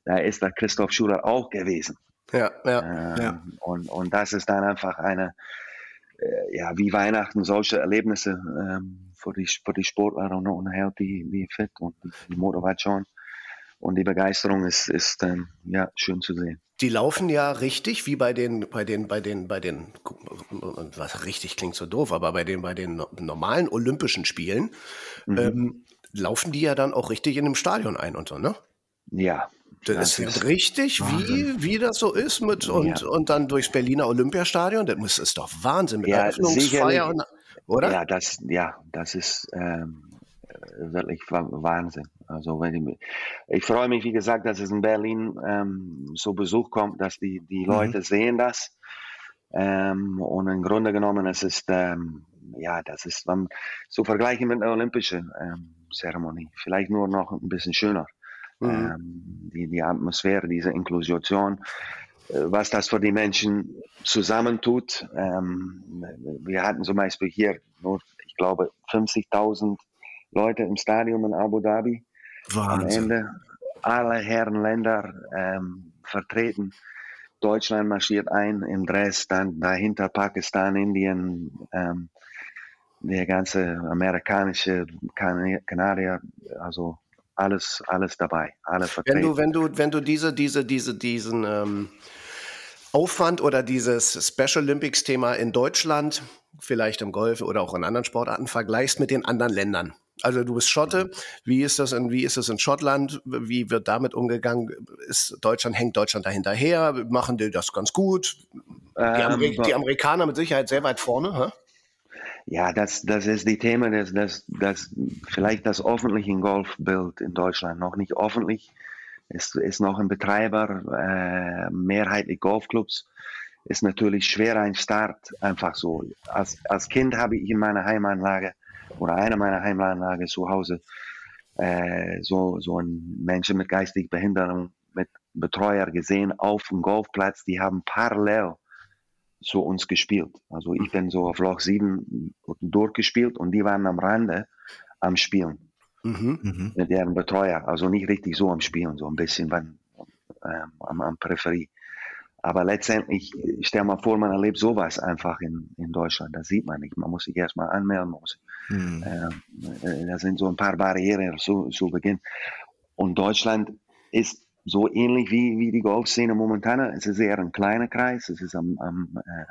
[SPEAKER 4] da ist da Christoph Schuler auch gewesen.
[SPEAKER 3] Ja, ja, ähm,
[SPEAKER 4] ja. Und, und das ist dann einfach eine, äh, ja, wie Weihnachten, solche Erlebnisse ähm, für, die, für die Sportler und, und halt die, die Fit und die, die Motivation und die Begeisterung ist, ist ähm, ja, schön zu sehen.
[SPEAKER 3] Die laufen ja richtig, wie bei den, bei den, bei den, bei den, was richtig klingt so doof, aber bei den, bei den normalen Olympischen Spielen mhm. ähm, laufen die ja dann auch richtig in einem Stadion ein und so, ne?
[SPEAKER 4] Ja,
[SPEAKER 3] das, ist richtig, wie, wie das so ist mit und, ja. und dann durchs Berliner Olympiastadion. Das muss, ist doch Wahnsinn mit
[SPEAKER 4] ja, Eröffnungsfeier, und, oder? Ja, das, ja, das ist ähm, wirklich Wahnsinn. Also wenn ich, ich freue mich, wie gesagt, dass es in Berlin ähm, so Besuch kommt, dass die, die mhm. Leute sehen das. Ähm, und im Grunde genommen, es ist, ähm, ja, das ist zu vergleichen mit einer olympischen ähm, Zeremonie. Vielleicht nur noch ein bisschen schöner. Mhm. Ähm, die, die Atmosphäre, diese Inklusion, äh, was das für die Menschen zusammentut. Ähm, wir hatten zum Beispiel hier nur, ich glaube, 50.000 Leute im Stadion in Abu Dhabi. Wahnsinn. Am Ende alle Herren Länder ähm, vertreten. Deutschland marschiert ein im Dress, dann dahinter Pakistan, Indien, ähm, der ganze amerikanische kan Kanadier, also alles, alles dabei, alle
[SPEAKER 3] vertreten. Wenn du, wenn du, wenn du diese, diese, diese, diesen ähm, Aufwand oder dieses Special Olympics Thema in Deutschland, vielleicht im Golf oder auch in anderen Sportarten vergleichst mit den anderen Ländern. Also du bist Schotte. Wie ist das in, wie ist das in Schottland? Wie wird damit umgegangen? Ist Deutschland, hängt Deutschland dahinterher? Machen die das ganz gut? Die, Ameri ähm, die Amerikaner mit Sicherheit sehr weit vorne, hä?
[SPEAKER 4] Ja, das, das ist die Thema, dass das, das vielleicht das öffentliche Golfbild in Deutschland noch nicht öffentlich ist, ist noch ein Betreiber, äh, mehrheitlich Golfclubs. Ist natürlich schwer ein Start, einfach so. Als, als Kind habe ich in meiner Heimanlage oder einer meiner Heimanlage zu Hause äh, so, so ein Menschen mit geistiger Behinderung mit Betreuer gesehen auf dem Golfplatz, die haben parallel zu uns gespielt. Also ich bin so auf Loch 7 durchgespielt und die waren am Rande am Spielen. Mhm, mhm. Mit deren Betreuer. Also nicht richtig so am Spielen, so ein bisschen beim, ähm, am, am Präferie. Aber letztendlich, stell mal vor, man erlebt sowas einfach in, in Deutschland. Das sieht man nicht. Man muss sich erstmal anmelden. Muss, mhm. äh, da sind so ein paar Barrieren zu, zu Beginn. Und Deutschland ist so ähnlich wie, wie die Golfszene momentan. Es ist eher ein kleiner Kreis, es ist am, am, äh,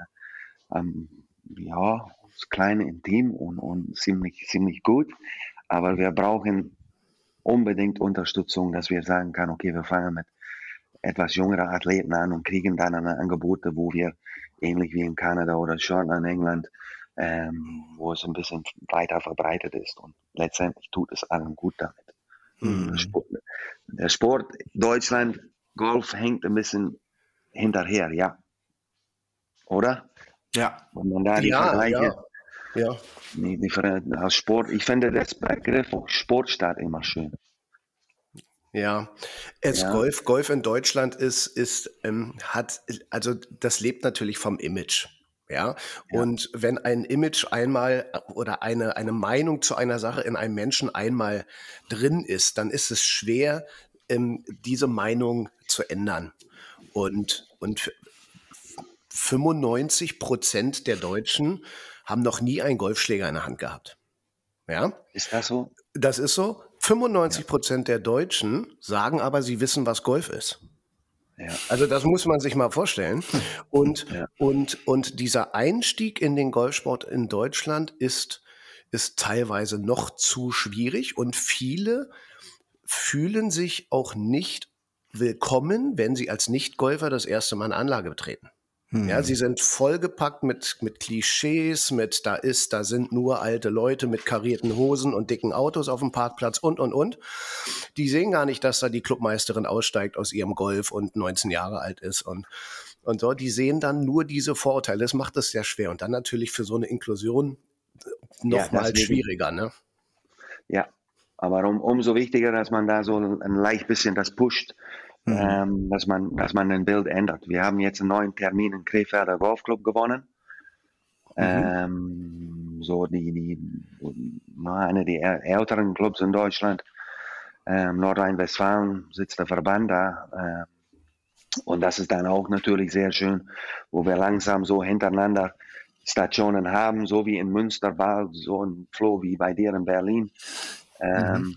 [SPEAKER 4] am ja, klein, intim und, und ziemlich, ziemlich gut. Aber wir brauchen unbedingt Unterstützung, dass wir sagen können, okay, wir fangen mit etwas jüngeren Athleten an und kriegen dann Angebote, wo wir ähnlich wie in Kanada oder Schottland, England, ähm, wo es ein bisschen weiter verbreitet ist. Und letztendlich tut es allen gut damit. Mhm. Sport, der Sport Deutschland, Golf hängt ein bisschen hinterher, ja. Oder?
[SPEAKER 2] Ja.
[SPEAKER 4] Und man da die ja, Vergleiche. Ja. ja. Die, die, als Sport, ich finde das Begriff Sportstaat immer schön.
[SPEAKER 3] Ja, es ja. Golf, Golf in Deutschland ist, ist, ähm, hat, also das lebt natürlich vom Image. Ja? ja? Und wenn ein Image einmal oder eine, eine Meinung zu einer Sache in einem Menschen einmal drin ist, dann ist es schwer, ähm, diese Meinung zu ändern. Und, und 95 Prozent der Deutschen haben noch nie einen Golfschläger in der Hand gehabt. Ja?
[SPEAKER 4] Ist das so?
[SPEAKER 3] Das ist so. 95 Prozent der Deutschen sagen aber, sie wissen, was Golf ist. Ja. Also das muss man sich mal vorstellen. Und, ja. und, und dieser Einstieg in den Golfsport in Deutschland ist, ist teilweise noch zu schwierig und viele fühlen sich auch nicht willkommen, wenn sie als Nicht-Golfer das erste Mal eine Anlage betreten. Hm. Ja, sie sind vollgepackt mit, mit Klischees, mit da ist, da sind nur alte Leute mit karierten Hosen und dicken Autos auf dem Parkplatz und, und, und. Die sehen gar nicht, dass da die Clubmeisterin aussteigt aus ihrem Golf und 19 Jahre alt ist und, und so. Die sehen dann nur diese Vorurteile. Das macht es sehr schwer. Und dann natürlich für so eine Inklusion noch ja, mal schwieriger, ne?
[SPEAKER 4] Ja, aber um, umso wichtiger, dass man da so ein leicht bisschen das pusht mhm. ähm, dass, man, dass man ein Bild ändert. Wir haben jetzt einen neuen Termin im Krefelder Golfclub gewonnen. Mhm. Ähm, so die, die, eine der älteren Clubs in Deutschland. Ähm, Nordrhein-Westfalen sitzt der Verband da. Äh, und das ist dann auch natürlich sehr schön, wo wir langsam so hintereinander Stationen haben, so wie in Münster war, so ein Flow wie bei dir in Berlin. Ähm, mhm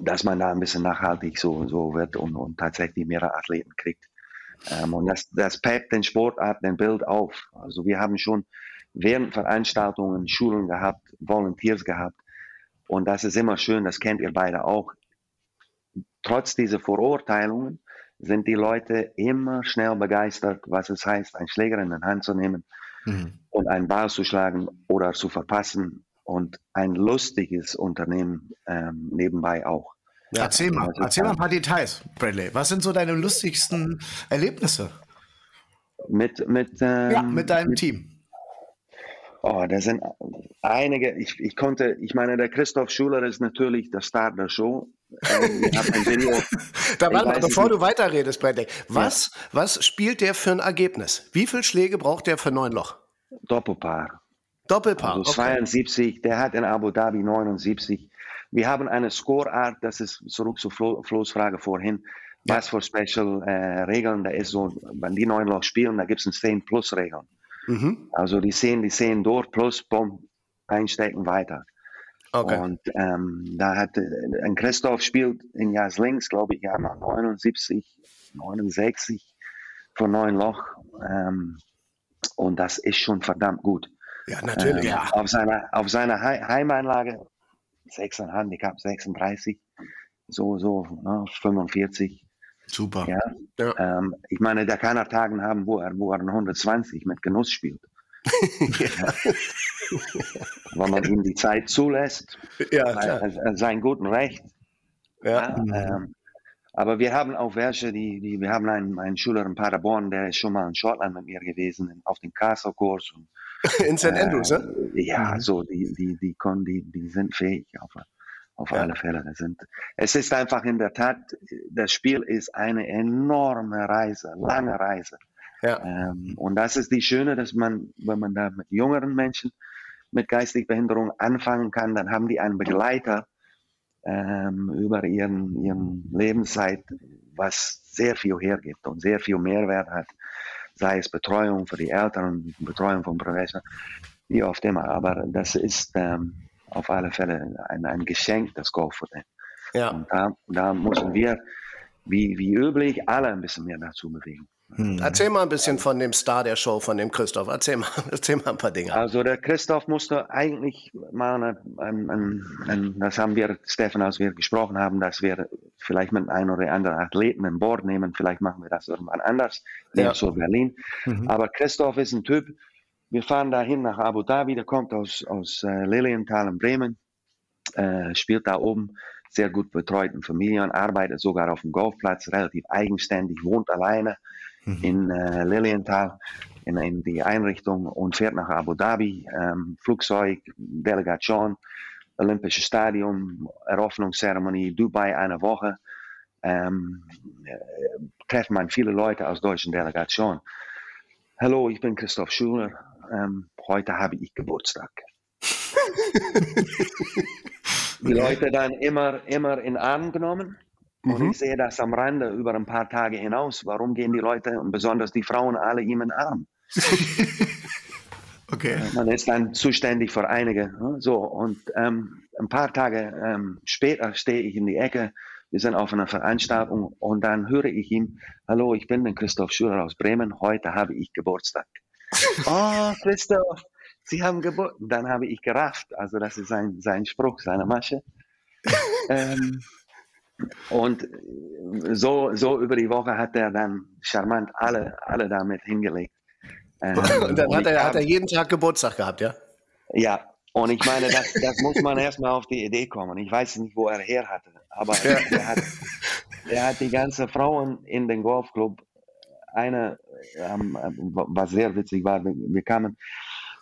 [SPEAKER 4] dass man da ein bisschen nachhaltig so, so wird und, und tatsächlich mehrere Athleten kriegt. Ähm, und das, das peppt den Sportart, den Bild auf. Also wir haben schon während Veranstaltungen Schulen gehabt, Volunteers gehabt. Und das ist immer schön, das kennt ihr beide auch. Trotz dieser Vorurteilungen sind die Leute immer schnell begeistert, was es heißt, einen Schläger in die Hand zu nehmen mhm. und einen Ball zu schlagen oder zu verpassen und ein lustiges Unternehmen ähm, nebenbei auch.
[SPEAKER 2] Ja, erzähl mal, also, erzähl mal ein paar Details, Bradley. Was sind so deine lustigsten Erlebnisse?
[SPEAKER 4] Mit, mit,
[SPEAKER 2] ähm, ja, mit deinem mit, Team.
[SPEAKER 4] Oh, da sind einige. Ich, ich konnte, ich meine, der Christoph Schuler ist natürlich der Star der Show.
[SPEAKER 3] Ähm, *laughs* da war, bevor nicht. du weiterredest, Bradley, was, ja. was spielt der für ein Ergebnis? Wie viele Schläge braucht der für neun Loch?
[SPEAKER 4] Doppelpaar.
[SPEAKER 3] Doppelpaar.
[SPEAKER 4] Also 72, der hat in Abu Dhabi 79. Wir haben eine Scoreart, das ist zurück zu Flo, Flo's Frage vorhin. Ja. Was für Special äh, Regeln da ist so, wenn die neun Loch spielen, da gibt es ein 10 Plus Regeln. Mhm. Also die sehen, die sehen durch, plus, bumm, einstecken weiter. Okay. Und ähm, da hat äh, ein Christoph spielt in Jahres links, glaube ich, ja, 79, 69 von neun Loch. Ähm, und das ist schon verdammt gut.
[SPEAKER 3] Ja, natürlich. Ähm, ja.
[SPEAKER 4] Auf seiner, auf seiner Heimanlage 6 Handicap 36, so, so ne, 45.
[SPEAKER 2] Super.
[SPEAKER 4] Ja. ja. Ähm, ich meine, der kann auch Tagen haben, wo er, wo er 120 mit Genuss spielt. *laughs* Wenn man ihm die Zeit zulässt, ja, klar. sein guten Recht. Ja. ja ähm, aber wir haben auch welche, die, die wir haben einen, einen Schüler in Paderborn, der ist schon mal in Schottland mit mir gewesen, auf dem Castle-Kurs. *laughs*
[SPEAKER 3] In St. Andrews, äh, ne?
[SPEAKER 4] Ja, mhm. so, die, die, die, die, die, die sind fähig auf, auf ja. alle Fälle. Sind, es ist einfach in der Tat, das Spiel ist eine enorme Reise, lange Reise. Ja. Ähm, und das ist die Schöne, dass man, wenn man da mit jüngeren Menschen mit geistiger Behinderung anfangen kann, dann haben die einen Begleiter ähm, über ihren, ihren Lebenszeit, was sehr viel hergibt und sehr viel Mehrwert hat, sei es Betreuung für die Eltern, Betreuung von Professor, wie oft immer. Aber das ist ähm, auf alle Fälle ein, ein Geschenk, das Golf für den. Ja. Und da, da müssen wir, wie, wie üblich, alle ein bisschen mehr dazu bewegen.
[SPEAKER 3] Hm. Erzähl mal ein bisschen von dem Star der Show, von dem Christoph. Erzähl mal, *laughs* erzähl mal ein paar Dinge.
[SPEAKER 4] Also der Christoph musste eigentlich mal, ein, ein, ein, das haben wir, Stefan, als wir gesprochen haben, dass wir vielleicht mit einem oder anderen Athleten an Bord nehmen. Vielleicht machen wir das irgendwann anders, ja. zu Berlin. Mhm. Aber Christoph ist ein Typ, wir fahren dahin nach Abu Dhabi, der kommt aus, aus äh, Lilienthal in Bremen, äh, spielt da oben, sehr gut betreuten Familien, arbeitet sogar auf dem Golfplatz, relativ eigenständig, wohnt alleine mhm. in äh, Lilienthal in, in, die Einrichtung und fährt nach Abu Dhabi, ähm, Flugzeug, Delegation, Olympisches Stadion, Eröffnungszeremonie, Dubai eine Woche. Ähm, äh, trefft man viele Leute aus deutschen Delegation. Hallo, ich bin Christoph Schuler, ähm, heute habe ich Geburtstag. *laughs* die Leute dann immer, immer in Arm genommen. Und mhm. ich sehe das am Rande über ein paar Tage hinaus. Warum gehen die Leute und besonders die Frauen alle ihm in Arm? *laughs* okay. Man ist dann zuständig für einige. Ne? So, und ähm, ein paar Tage ähm, später stehe ich in die Ecke. Wir sind auf einer Veranstaltung und dann höre ich ihm: Hallo, ich bin der Christoph Schüler aus Bremen. Heute habe ich Geburtstag *laughs* oh, Christoph, Sie haben Geburt. Dann habe ich gerafft. Also, das ist sein, sein Spruch, seine Masche. *laughs* ähm, und so, so über die Woche hat er dann charmant alle, alle damit hingelegt.
[SPEAKER 3] Ähm, *laughs* und dann hat, er, hat er jeden Tag Geburtstag gehabt, ja?
[SPEAKER 4] Ja, und ich meine, das, das muss man erstmal auf die Idee kommen. Ich weiß nicht, wo er her hatte, aber ja. er, hat, er hat die ganze Frauen in den Golfclub eine, ähm, was sehr witzig war, wir, wir kamen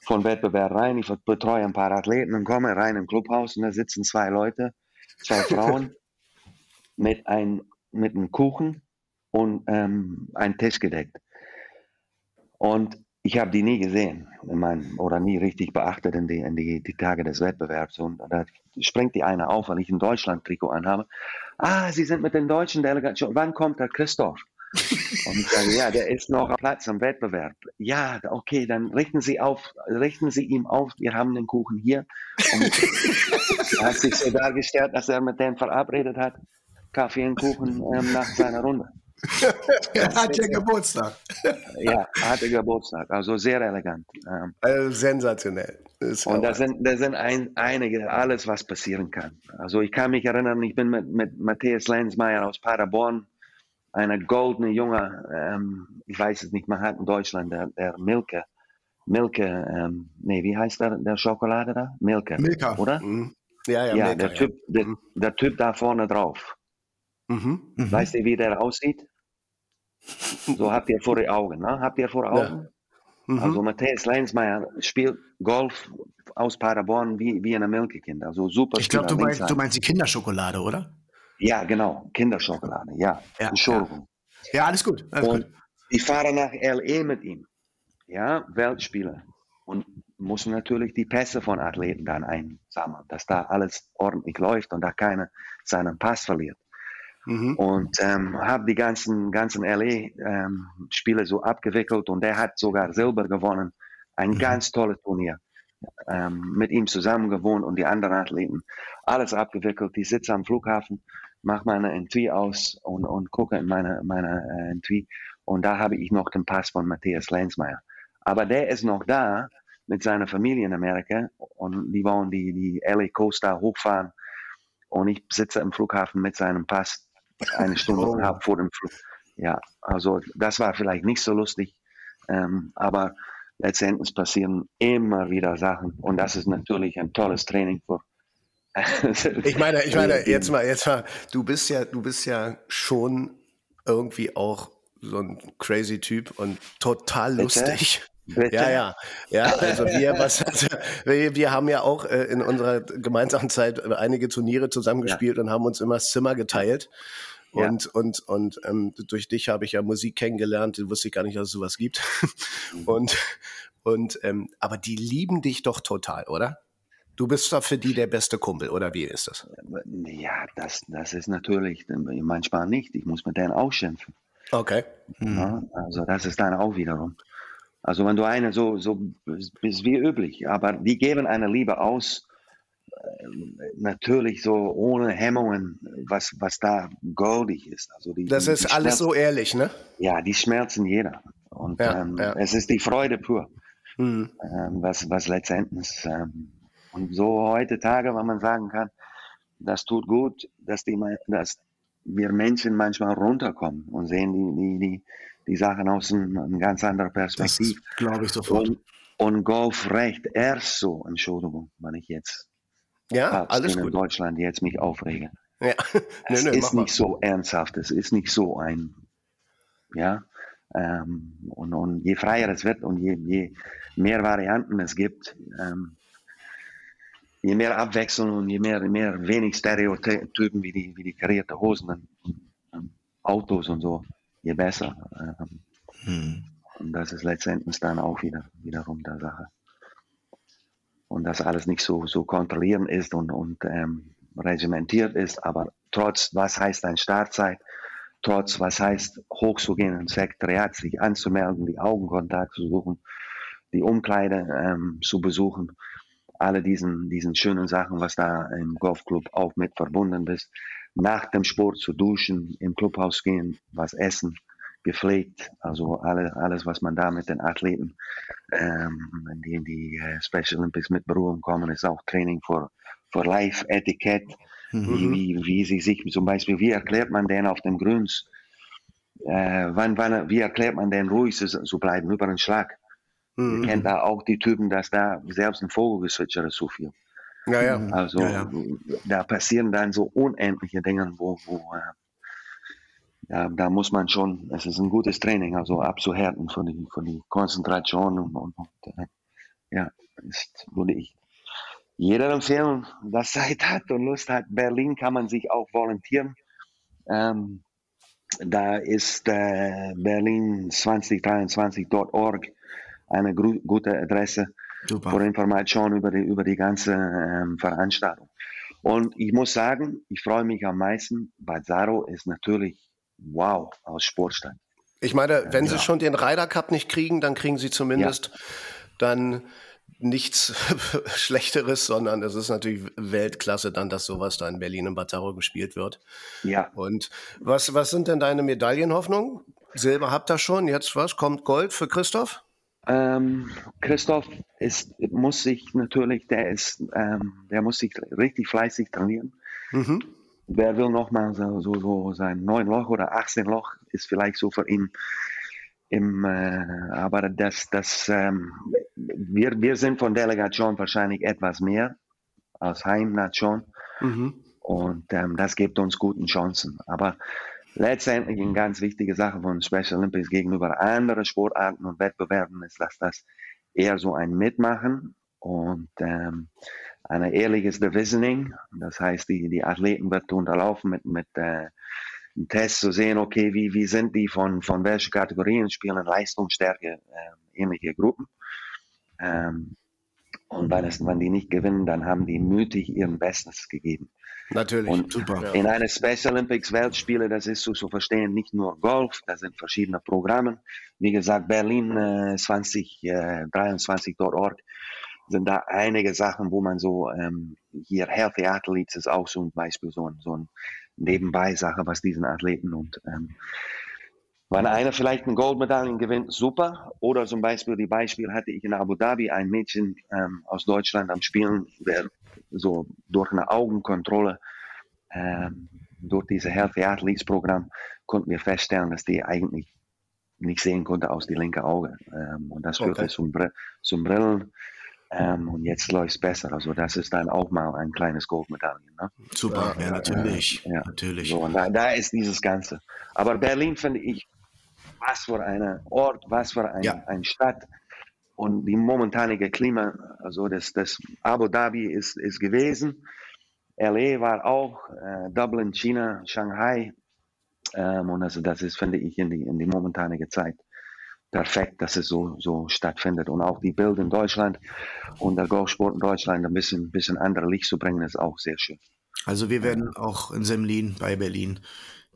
[SPEAKER 4] von Wettbewerb rein, ich betreue ein paar Athleten und komme rein im Clubhaus und da sitzen zwei Leute, zwei Frauen mit, ein, mit einem Kuchen und ähm, ein Tisch gedeckt. Und ich habe die nie gesehen in meinem, oder nie richtig beachtet in die, in die, die Tage des Wettbewerbs. Und da springt die eine auf, weil ich ein Deutschland-Trikot anhabe. Ah, Sie sind mit den deutschen Delegationen. Wann kommt der Christoph? *laughs* Und ich sage, ja, der ist noch Platz am Wettbewerb. Ja, okay, dann richten Sie auf, richten Sie ihm auf, wir haben den Kuchen hier. Und *laughs* er hat sich so dargestellt, dass er mit dem verabredet hat, Kaffee und Kuchen ähm, nach seiner Runde.
[SPEAKER 2] er *laughs* hat ja Geburtstag.
[SPEAKER 4] ja, er hatte Geburtstag, also sehr elegant.
[SPEAKER 3] Ähm, also sensationell.
[SPEAKER 4] Und da sind, da sind ein, einige, alles, was passieren kann. Also ich kann mich erinnern, ich bin mit, mit Matthias Lenzmeier aus Paderborn eine goldene junge, ähm, ich weiß es nicht, man hat in Deutschland der, der Milke, Milke, ähm, nee, wie heißt der, der Schokolade da? Milke.
[SPEAKER 2] Milka.
[SPEAKER 4] Oder?
[SPEAKER 3] Mhm. Ja, ja,
[SPEAKER 4] Ja,
[SPEAKER 3] Milka,
[SPEAKER 4] der, typ, Der,
[SPEAKER 3] Mhm.
[SPEAKER 4] der Typ da vorne drauf.
[SPEAKER 3] Mhm.
[SPEAKER 2] Mhm.
[SPEAKER 4] Weißt du, wie der aussieht? *laughs* So habt ihr vor die Augen, ne? Habt ihr vor Augen?
[SPEAKER 3] Mhm.
[SPEAKER 4] Also Matthias Leinsmeier spielt Golf aus Paderborn wie, wie ein Milkekind. Also super
[SPEAKER 2] Ich glaube, du meinst, du meinst die Kinderschokolade, oder?
[SPEAKER 4] Ja, genau. Kinderschokolade, ja.
[SPEAKER 2] Ja,
[SPEAKER 4] Entschuldigung.
[SPEAKER 2] Ja, alles gut. Alles
[SPEAKER 4] Und
[SPEAKER 2] gut.
[SPEAKER 4] die fahren nach LE mit ihm. Ja, Weltspieler. Und müssen natürlich die Pässe von Athleten dann einsammeln, dass da alles ordentlich läuft und da keiner seinen Pass verliert.
[SPEAKER 3] Mhm.
[SPEAKER 4] Und ähm, habe die ganzen, ganzen LA-Spiele so abgewickelt und der hat sogar Silber gewonnen. Ein
[SPEAKER 2] Mhm.
[SPEAKER 4] ganz tolles Turnier. Ähm, mit ihm zusammen gewohnt und die anderen Athleten. Alles abgewickelt. Die sitze am Flughafen, mache meine Entry aus und, und gucke in meine, meine äh, Entry. Und da habe ich noch den Pass von Matthias Lenzmeier. Aber der ist noch da mit seiner Familie in Amerika und die wollen die, die LA Coaster hochfahren. Und ich sitze im Flughafen mit seinem Pass eine Stunde
[SPEAKER 2] Oh.
[SPEAKER 4] halb vor dem Flug. Ja, also das war vielleicht nicht so lustig, ähm, aber letztendlich passieren immer wieder Sachen und das ist natürlich ein tolles Training für. *laughs*
[SPEAKER 3] Ich meine, ich meine, jetzt mal, jetzt mal, du bist ja, du bist ja schon irgendwie auch so ein crazy Typ und total lustig.
[SPEAKER 4] Bitte?
[SPEAKER 3] Ja, ja, ja. Also wir, was, also wir, wir haben ja auch äh, in unserer gemeinsamen Zeit äh, einige Turniere zusammengespielt und haben uns immer das Zimmer geteilt.
[SPEAKER 4] Ja.
[SPEAKER 3] Und, und, und ähm, durch dich habe ich ja Musik kennengelernt, wusste ich gar nicht, dass es sowas gibt. Und, und ähm, aber die lieben dich doch total, oder? Du bist doch für die der beste Kumpel, oder wie ist das?
[SPEAKER 4] Ja, das, das ist natürlich manchmal nicht. Ich muss mit denen auch schimpfen.
[SPEAKER 3] Okay.
[SPEAKER 4] Ja, also das ist dann auch wiederum. Also wenn du eine so, so bist wie üblich, aber die geben eine Liebe aus, natürlich so ohne Hemmungen, was, was da goldig ist. Also die,
[SPEAKER 3] Das ist alles so ehrlich, ne?
[SPEAKER 4] Ja, die schmerzen jeder. Und
[SPEAKER 3] Ja,
[SPEAKER 4] ähm,
[SPEAKER 3] ja.
[SPEAKER 4] es ist die Freude pur,
[SPEAKER 3] Mhm.
[SPEAKER 4] ähm, was, was letztendlich. Ähm, und so heutzutage, wenn man sagen kann, das tut gut, dass, die, dass wir Menschen manchmal runterkommen und sehen die, die, die, die Sachen aus einer ganz anderen Perspektive.
[SPEAKER 2] glaube ich sofort.
[SPEAKER 4] Und, und Golf recht erst so, Entschuldigung, wenn ich jetzt
[SPEAKER 3] Ja,
[SPEAKER 4] Papst
[SPEAKER 3] alles
[SPEAKER 4] bin in
[SPEAKER 3] gut.
[SPEAKER 4] Deutschland jetzt mich aufrege.
[SPEAKER 3] Ja. *laughs*
[SPEAKER 4] Es
[SPEAKER 3] nö, mach
[SPEAKER 4] ist
[SPEAKER 3] mal.
[SPEAKER 4] nicht so ernsthaft, es ist nicht so ein, ja. Ähm, und, und je freier es wird und je, je mehr Varianten es gibt, ähm, je mehr Abwechslung und je mehr, mehr wenig Stereotypen wie die, wie die karierte Hosen und, und Autos und so, je besser. Ähm,
[SPEAKER 2] Hm.
[SPEAKER 4] und das ist letztendlich dann auch wieder wiederum der Sache. Und dass alles nicht so, so kontrollieren ist und, und ähm, regimentiert ist, aber trotz, was heißt ein Startzeit, trotz, was heißt hochzugehen ins Sekretariat, sich anzumelden, die Augenkontakt zu suchen, die Umkleide ähm, zu besuchen, alle diesen, diesen schönen Sachen, was da im Golfclub auch mit verbunden ist. Nach dem Sport zu duschen, im Clubhaus gehen, was essen, gepflegt, also alle, alles, was man da mit den Athleten, ähm, die in die äh, Special Olympics mit Berührung kommen, ist auch Training für, für Live-Etikett, wie, wie, wie sie sich zum Beispiel, wie erklärt man denn auf dem Grüns, äh, wann, wann, wie erklärt man denn ruhig zu, zu bleiben über den Schlag?
[SPEAKER 3] Mhm.
[SPEAKER 4] Ihr kennt da auch die Typen, dass da selbst ein Vogelgezwitscher ist so viel.
[SPEAKER 3] Ja, ja.
[SPEAKER 4] Also
[SPEAKER 2] Ja, ja.
[SPEAKER 4] da passieren dann so unendliche Dinge, wo, wo äh, ja, da muss man schon, es ist ein gutes Training, also abzuhärten für die, für die Konzentration und, und, und äh, ja, ist, würde ich jeder empfehlen, der Zeit hat und Lust hat. Berlin kann man sich auch volontieren. Ähm, da ist äh, berlin2023.org eine gute Adresse für. Informationen über die, über die ganze ähm, Veranstaltung. Und ich muss sagen, ich freue mich am meisten, Bazzaro ist natürlich wow aus Sportstand.
[SPEAKER 3] Ich meine, wenn sie
[SPEAKER 2] Ja.
[SPEAKER 3] schon den Ryder Cup nicht kriegen, dann kriegen sie zumindest dann nichts *laughs* Schlechteres, sondern es ist natürlich Weltklasse dann, dass sowas da in Berlin im Bazzaro gespielt wird.
[SPEAKER 4] Ja,
[SPEAKER 3] Und was, was sind denn deine Medaillenhoffnungen? Silber habt ihr schon, jetzt was? Kommt Gold für Christoph?
[SPEAKER 4] Ähm, Christoph ist, muss sich natürlich, der ist, ähm, der muss sich richtig fleißig trainieren.
[SPEAKER 3] Mhm.
[SPEAKER 4] Wer will nochmal so, so, so sein 9 Loch oder 18 Loch, ist vielleicht so für ihn. Im, äh, aber das, das, ähm, wir, wir sind von Delegation wahrscheinlich etwas mehr als Heimnation. Mhm. Und ähm, das gibt uns guten Chancen. Aber letztendlich eine ganz wichtige Sache von Special Olympics gegenüber anderen Sportarten und Wettbewerben ist, dass das eher so ein Mitmachen und ähm, ein ehrliches Divisioning. Das heißt, die, die Athleten wird unterlaufen mit, mit äh, einem Test zu sehen, okay, wie, wie sind die von, von welchen Kategorien spielen Leistungsstärke, äh, ähnliche Gruppen. Ähm, und wenn, es, wenn die nicht gewinnen, dann haben die mutig ihren Bestes gegeben.
[SPEAKER 3] Natürlich,
[SPEAKER 4] und super. In einer Special Olympics Weltspiele, das ist so zu verstehen, nicht nur Golf, da sind verschiedene Programme. Wie gesagt, Berlin äh, 2023.org äh, sind da einige Sachen, wo man so ähm, hier Healthy Athletes ist auch so ein Beispiel, so ein, so ein Nebenbei-Sache, was diesen Athleten und ähm, wenn einer vielleicht eine Goldmedaille gewinnt, super. Oder zum Beispiel, die Beispiel hatte ich in Abu Dhabi, ein Mädchen ähm, aus Deutschland am Spielen, der so durch eine Augenkontrolle, ähm, durch dieses Healthy Athletes Programm, konnten wir feststellen, dass die eigentlich nicht sehen konnte aus dem linken Auge. Ähm, und das führte okay. zum, Br zum Brillen. Ähm, und jetzt läuft es besser. Also das ist dann auch mal ein kleines Goldmedaille. Ne?
[SPEAKER 2] Super, ja, natürlich. Ja, natürlich.
[SPEAKER 4] So, und da, da, ist dieses Ganze. Aber Berlin finde ich was für ein Ort, was für ein, ja. eine Stadt. Und die momentane Klima, also das, das Abu Dhabi ist, ist gewesen. LA war auch, äh, Dublin, China, Shanghai. Ähm, und also das ist, finde ich, in die, in die momentane Zeit perfekt, dass es so, so stattfindet. Und auch die Bilder in Deutschland und der Golfsport in Deutschland ein bisschen, bisschen andere Licht zu bringen, ist auch sehr schön.
[SPEAKER 2] Also wir werden auch in Semlin bei Berlin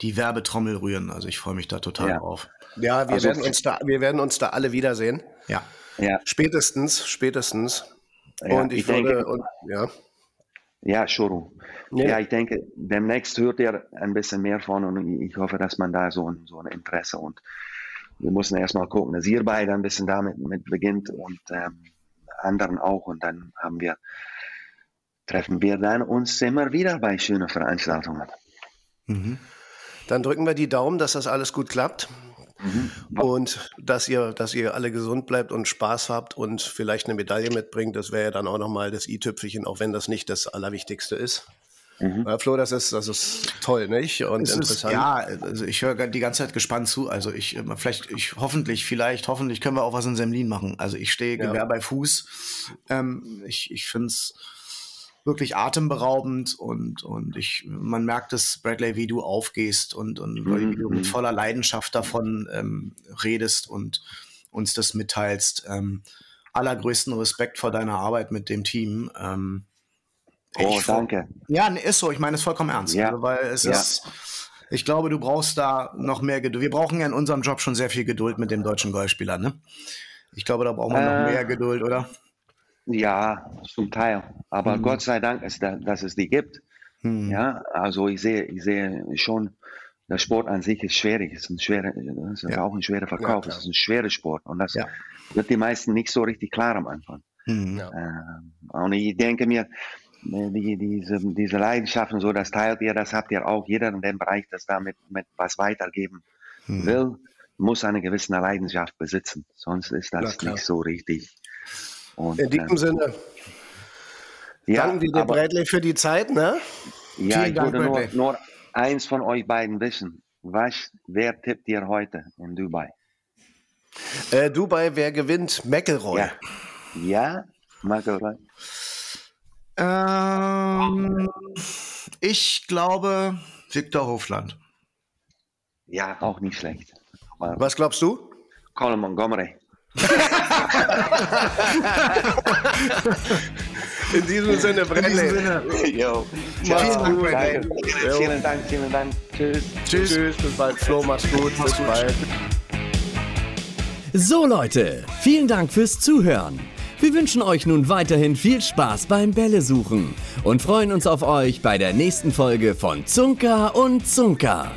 [SPEAKER 2] die Werbetrommel rühren. Also ich freue mich da total ja. drauf.
[SPEAKER 3] Ja, wir, also, werden uns da, wir werden uns da alle wiedersehen.
[SPEAKER 2] Ja.
[SPEAKER 3] ja. Spätestens, spätestens. Ja, und ich, ich würde, denke, und, ja.
[SPEAKER 4] Ja, Entschuldigung. Ja. ja, ich denke, demnächst hört ihr ein bisschen mehr von und ich hoffe, dass man da so ein, so ein Interesse und wir müssen erstmal gucken, dass ihr beide ein bisschen damit mit beginnt und ähm, anderen auch und dann haben wir, treffen wir dann uns immer wieder bei schönen Veranstaltungen.
[SPEAKER 3] Mhm. Dann drücken wir die Daumen, dass das alles gut klappt. Mhm. Und dass ihr, dass ihr alle gesund bleibt und Spaß habt und vielleicht eine Medaille mitbringt, das wäre ja dann auch nochmal das i-Tüpfelchen, auch wenn das nicht das Allerwichtigste ist. Mhm. Ja, Flo, das ist, das ist toll, nicht? Und es interessant. Ist,
[SPEAKER 2] ja, also ich höre die ganze Zeit gespannt zu. Also ich, äh, vielleicht, ich, hoffentlich, vielleicht, hoffentlich können wir auch was in Semlin machen. Also ich stehe Gewehr ja. bei Fuß. Ähm, ich ich finde es wirklich atemberaubend und, und ich, man merkt es, Bradley, wie du aufgehst und, und mhm. wie du mit mhm. voller Leidenschaft davon ähm, redest und uns das mitteilst. Ähm, allergrößten Respekt vor deiner Arbeit mit dem Team. Ähm,
[SPEAKER 4] oh, danke.
[SPEAKER 2] Ja, ist so. Ich meine es vollkommen ernst. Ja. Also, weil es ja. ist, ich glaube, du brauchst da noch mehr Geduld. Wir brauchen ja in unserem Job schon sehr viel Geduld mit dem deutschen Golfspieler, ne? Ich glaube, da brauchen wir äh, noch mehr Geduld, oder?
[SPEAKER 4] Ja, zum Teil. Aber mhm. Gott sei Dank, ist da, dass es die gibt. Mhm. Ja, also ich sehe, ich sehe schon, der Sport an sich ist schwierig. Es ist, ein schwerer, es ist ja. auch ein schwerer Verkauf. Ja, es ist ein schwerer Sport. Und das ja. wird die meisten nicht so richtig klar am Anfang. Mhm. Ähm, und ich denke mir, äh, die, diese, diese Leidenschaften, so das teilt ihr, das habt ihr auch. Jeder in dem Bereich, das damit mit was weitergeben mhm. will, muss eine gewisse Leidenschaft besitzen. Sonst ist das nicht so richtig
[SPEAKER 3] und, In diesem ähm, Sinne. Ja, danken wir dir, Bradley, für die Zeit. Ne?
[SPEAKER 4] Ja, Vielen ich Dank, würde nur, nur, eins von euch beiden wissen. Was, wer tippt ihr heute in Dubai?
[SPEAKER 3] Äh, Dubai, wer gewinnt? McElroy.
[SPEAKER 4] Ja, ja McElroy.
[SPEAKER 2] Ähm, ich glaube Viktor Hofland.
[SPEAKER 4] Ja, auch nicht schlecht.
[SPEAKER 3] Was glaubst du?
[SPEAKER 4] Colin Montgomery. *laughs*
[SPEAKER 3] In diesem Sinne. *laughs*
[SPEAKER 4] Jo. Vielen Dank, Bradley. Vielen Dank, vielen Dank. Tschüss.
[SPEAKER 3] Tschüss. Tschüss. Bis bald. Flo, mach's gut. Mach's bis bald.
[SPEAKER 1] So, Leute. Vielen Dank fürs Zuhören. Wir wünschen euch nun weiterhin viel Spaß beim Bälle suchen und freuen uns auf euch bei der nächsten Folge von Zunker und Zunker.